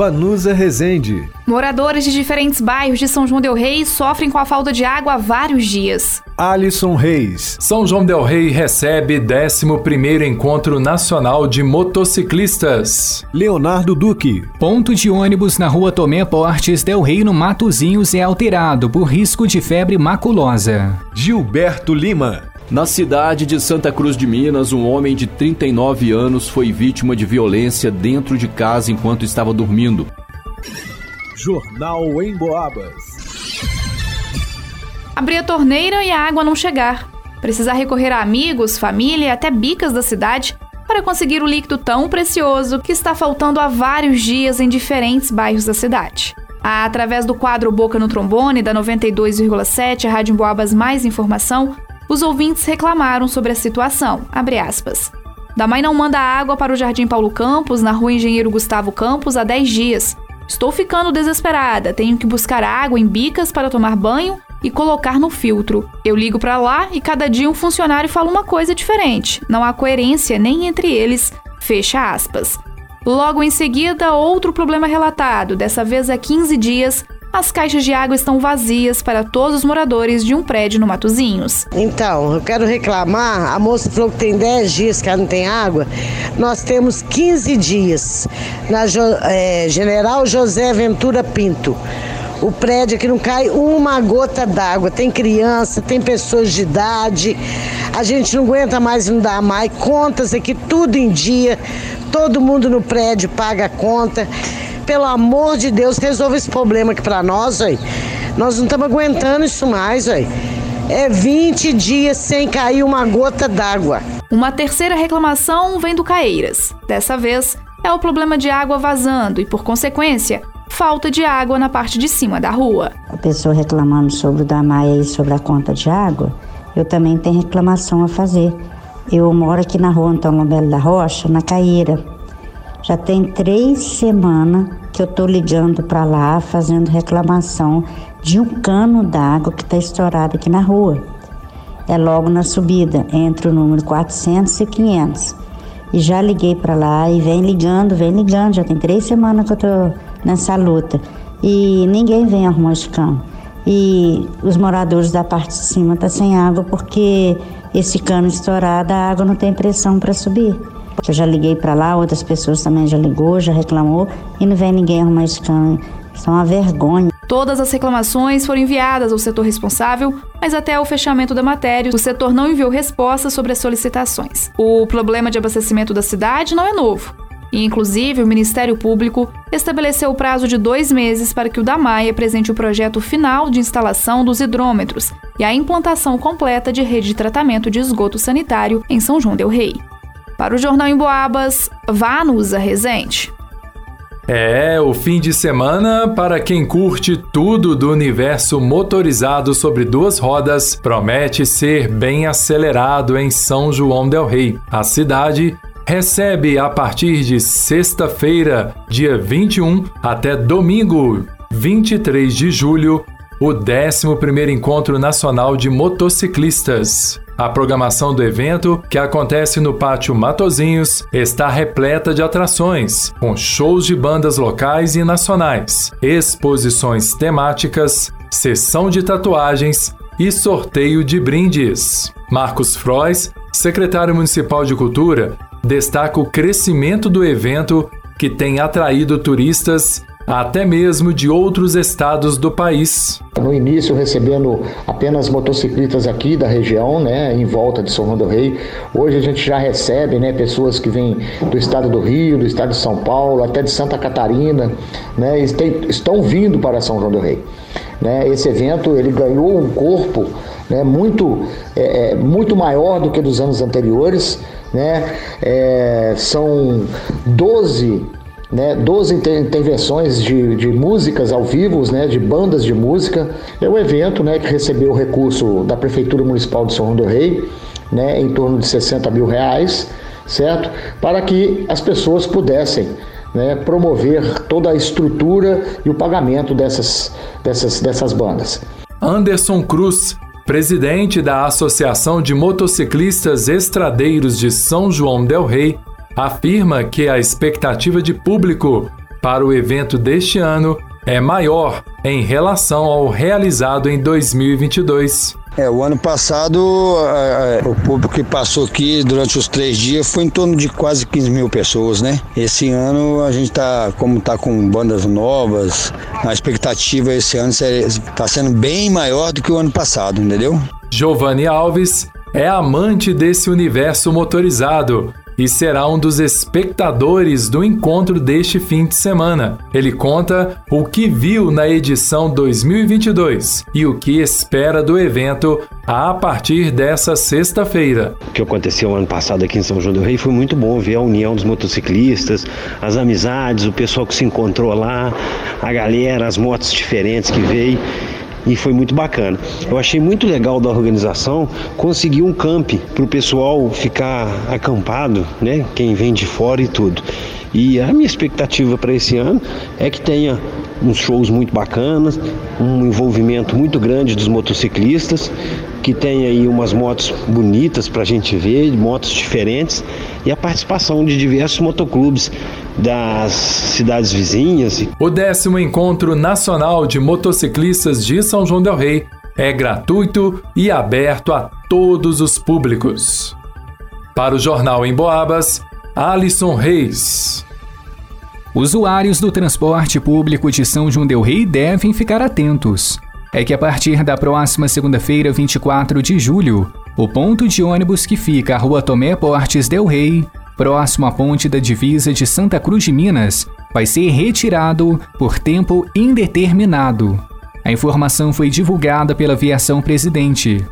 Vanusa Rezende. Moradores de diferentes bairros de São João del Rei sofrem com a falta de água há vários dias. Alisson Reis. São João del Rei recebe 11º Encontro Nacional de Motociclistas. Leonardo Duque. Ponto de ônibus na rua Tomé Portes del Rei no Matozinhos é alterado por risco de febre maculosa. Gilberto Lima. Na cidade de Santa Cruz de Minas, um homem de 39 anos foi vítima de violência dentro de casa enquanto estava dormindo. Jornal em Boabas. Abrir a torneira e a água não chegar. Precisar recorrer a amigos, família e até bicas da cidade para conseguir o líquido tão precioso que está faltando há vários dias em diferentes bairros da cidade. Através do quadro Boca no Trombone da 92,7 Rádio Boabas Mais Informação, os ouvintes reclamaram sobre a situação. Da mãe não manda água para o Jardim Paulo Campos, na rua Engenheiro Gustavo Campos, há 10 dias. Estou ficando desesperada, tenho que buscar água em bicas para tomar banho e colocar no filtro. Eu ligo para lá e cada dia um funcionário fala uma coisa diferente. Não há coerência nem entre eles. Fecha aspas. Logo em seguida, outro problema relatado, dessa vez há 15 dias, as caixas de água estão vazias para todos os moradores de um prédio no Matozinhos. Então, eu quero reclamar. A moça falou que tem 10 dias que ela não tem água. Nós temos 15 dias na é, General José Ventura Pinto. O prédio aqui não cai uma gota d'água. Tem criança, tem pessoas de idade. A gente não aguenta mais não dá mais. Contas aqui tudo em dia. Todo mundo no prédio paga a conta pelo amor de Deus, resolva esse problema aqui para nós, aí. Nós não estamos aguentando isso mais, aí. É 20 dias sem cair uma gota d'água. Uma terceira reclamação vem do Caeiras. Dessa vez, é o problema de água vazando e, por consequência, falta de água na parte de cima da rua. A pessoa reclamando sobre o da Maia e sobre a conta de água, eu também tenho reclamação a fazer. Eu moro aqui na rua Antônio Lobelo da Rocha, na Caíra. Já tem três semanas que eu estou ligando para lá fazendo reclamação de um cano d'água que está estourado aqui na rua. É logo na subida, entre o número 400 e 500. E já liguei para lá e vem ligando, vem ligando. Já tem três semanas que eu estou nessa luta. E ninguém vem arrumar esse cano. E os moradores da parte de cima estão tá sem água porque esse cano estourado, a água não tem pressão para subir. Eu já liguei para lá, outras pessoas também já ligou, já reclamou e não vem ninguém arrumar esse cano. Isso é uma vergonha. Todas as reclamações foram enviadas ao setor responsável, mas até o fechamento da matéria, o setor não enviou resposta sobre as solicitações. O problema de abastecimento da cidade não é novo. E, inclusive, o Ministério Público estabeleceu o prazo de dois meses para que o DAMAI apresente o projeto final de instalação dos hidrômetros e a implantação completa de rede de tratamento de esgoto sanitário em São João Del Rei. Para o Jornal em Boabas, Vanusa Rezende. É, o fim de semana, para quem curte tudo do universo motorizado sobre duas rodas, promete ser bem acelerado em São João Del Rei. A cidade recebe a partir de sexta-feira, dia 21, até domingo, 23 de julho, o 11º Encontro Nacional de Motociclistas. A programação do evento, que acontece no Pátio Matozinhos, está repleta de atrações, com shows de bandas locais e nacionais, exposições temáticas, sessão de tatuagens e sorteio de brindes. Marcos Frois, secretário municipal de Cultura, destaca o crescimento do evento que tem atraído turistas até mesmo de outros estados do país. No início, recebendo apenas motociclistas aqui da região, né, em volta de São João do Rei. Hoje a gente já recebe né, pessoas que vêm do estado do Rio, do estado de São Paulo, até de Santa Catarina, né, estão vindo para São João do Rei. Né, esse evento ele ganhou um corpo né, muito, é, é muito maior do que dos anos anteriores. Né, é, são 12 né, 12 intervenções de, de músicas ao vivo, né, de bandas de música. É um evento né, que recebeu o recurso da Prefeitura Municipal de São João do Rei né, em torno de 60 mil reais, certo? Para que as pessoas pudessem né, promover toda a estrutura e o pagamento dessas, dessas, dessas bandas. Anderson Cruz, presidente da Associação de Motociclistas Estradeiros de São João Del Rei, afirma que a expectativa de público para o evento deste ano é maior em relação ao realizado em 2022. É, o ano passado, o público que passou aqui durante os três dias foi em torno de quase 15 mil pessoas, né? Esse ano a gente tá, como tá com bandas novas, a expectativa esse ano está sendo bem maior do que o ano passado, entendeu? Giovanni Alves é amante desse universo motorizado e será um dos espectadores do encontro deste fim de semana. Ele conta o que viu na edição 2022 e o que espera do evento a partir dessa sexta-feira. O que aconteceu ano passado aqui em São João do Rei foi muito bom ver a união dos motociclistas, as amizades, o pessoal que se encontrou lá, a galera, as motos diferentes que veio e foi muito bacana. Eu achei muito legal da organização conseguir um camp para o pessoal ficar acampado, né? Quem vem de fora e tudo. E a minha expectativa para esse ano é que tenha uns shows muito bacanas, um envolvimento muito grande dos motociclistas, que tenha aí umas motos bonitas para a gente ver, motos diferentes e a participação de diversos motoclubes das cidades vizinhas. O décimo encontro nacional de motociclistas de São João del Rei é gratuito e aberto a todos os públicos. Para o Jornal em Boabas, Alisson Reis. Usuários do transporte público de São João del Rei devem ficar atentos. É que a partir da próxima segunda-feira, 24 de julho, o ponto de ônibus que fica à Rua Tomé Portes del Rei próximo à ponte da divisa de Santa Cruz de Minas, vai ser retirado por tempo indeterminado. A informação foi divulgada pela Aviação Presidente.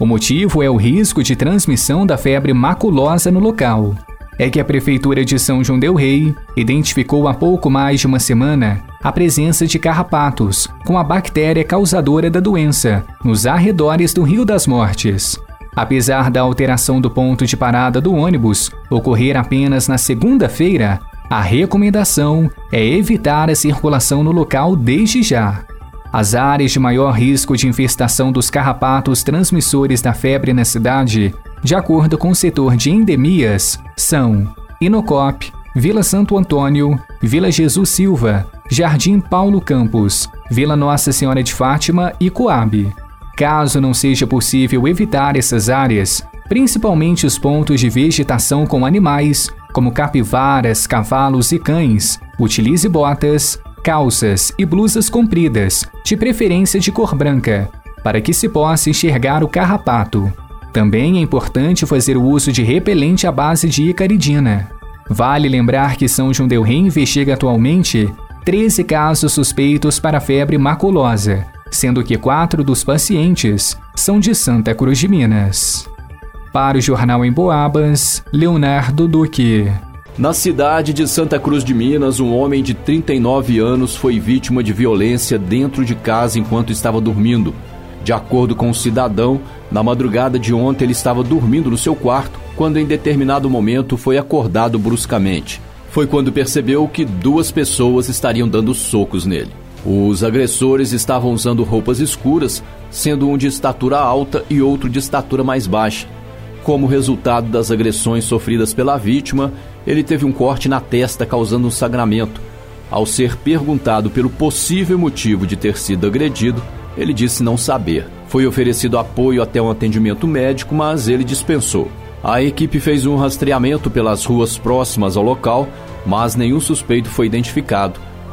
O motivo é o risco de transmissão da febre maculosa no local. É que a Prefeitura de São João Del Rei identificou há pouco mais de uma semana a presença de carrapatos com a bactéria causadora da doença nos arredores do Rio das Mortes. Apesar da alteração do ponto de parada do ônibus ocorrer apenas na segunda-feira, a recomendação é evitar a circulação no local desde já. As áreas de maior risco de infestação dos carrapatos transmissores da febre na cidade, de acordo com o setor de endemias, são Inocop, Vila Santo Antônio, Vila Jesus Silva, Jardim Paulo Campos, Vila Nossa Senhora de Fátima e Coab. Caso não seja possível evitar essas áreas, principalmente os pontos de vegetação com animais, como capivaras, cavalos e cães, utilize botas, calças e blusas compridas, de preferência de cor branca, para que se possa enxergar o carrapato. Também é importante fazer o uso de repelente à base de icaridina. Vale lembrar que São João del Rei investiga atualmente 13 casos suspeitos para febre maculosa, sendo que quatro dos pacientes são de Santa Cruz de Minas. Para o Jornal em Boabas, Leonardo Duque. Na cidade de Santa Cruz de Minas, um homem de 39 anos foi vítima de violência dentro de casa enquanto estava dormindo. De acordo com o cidadão, na madrugada de ontem ele estava dormindo no seu quarto quando, em determinado momento, foi acordado bruscamente. Foi quando percebeu que duas pessoas estariam dando socos nele. Os agressores estavam usando roupas escuras, sendo um de estatura alta e outro de estatura mais baixa. Como resultado das agressões sofridas pela vítima, ele teve um corte na testa causando um sangramento. Ao ser perguntado pelo possível motivo de ter sido agredido, ele disse não saber. Foi oferecido apoio até um atendimento médico, mas ele dispensou. A equipe fez um rastreamento pelas ruas próximas ao local, mas nenhum suspeito foi identificado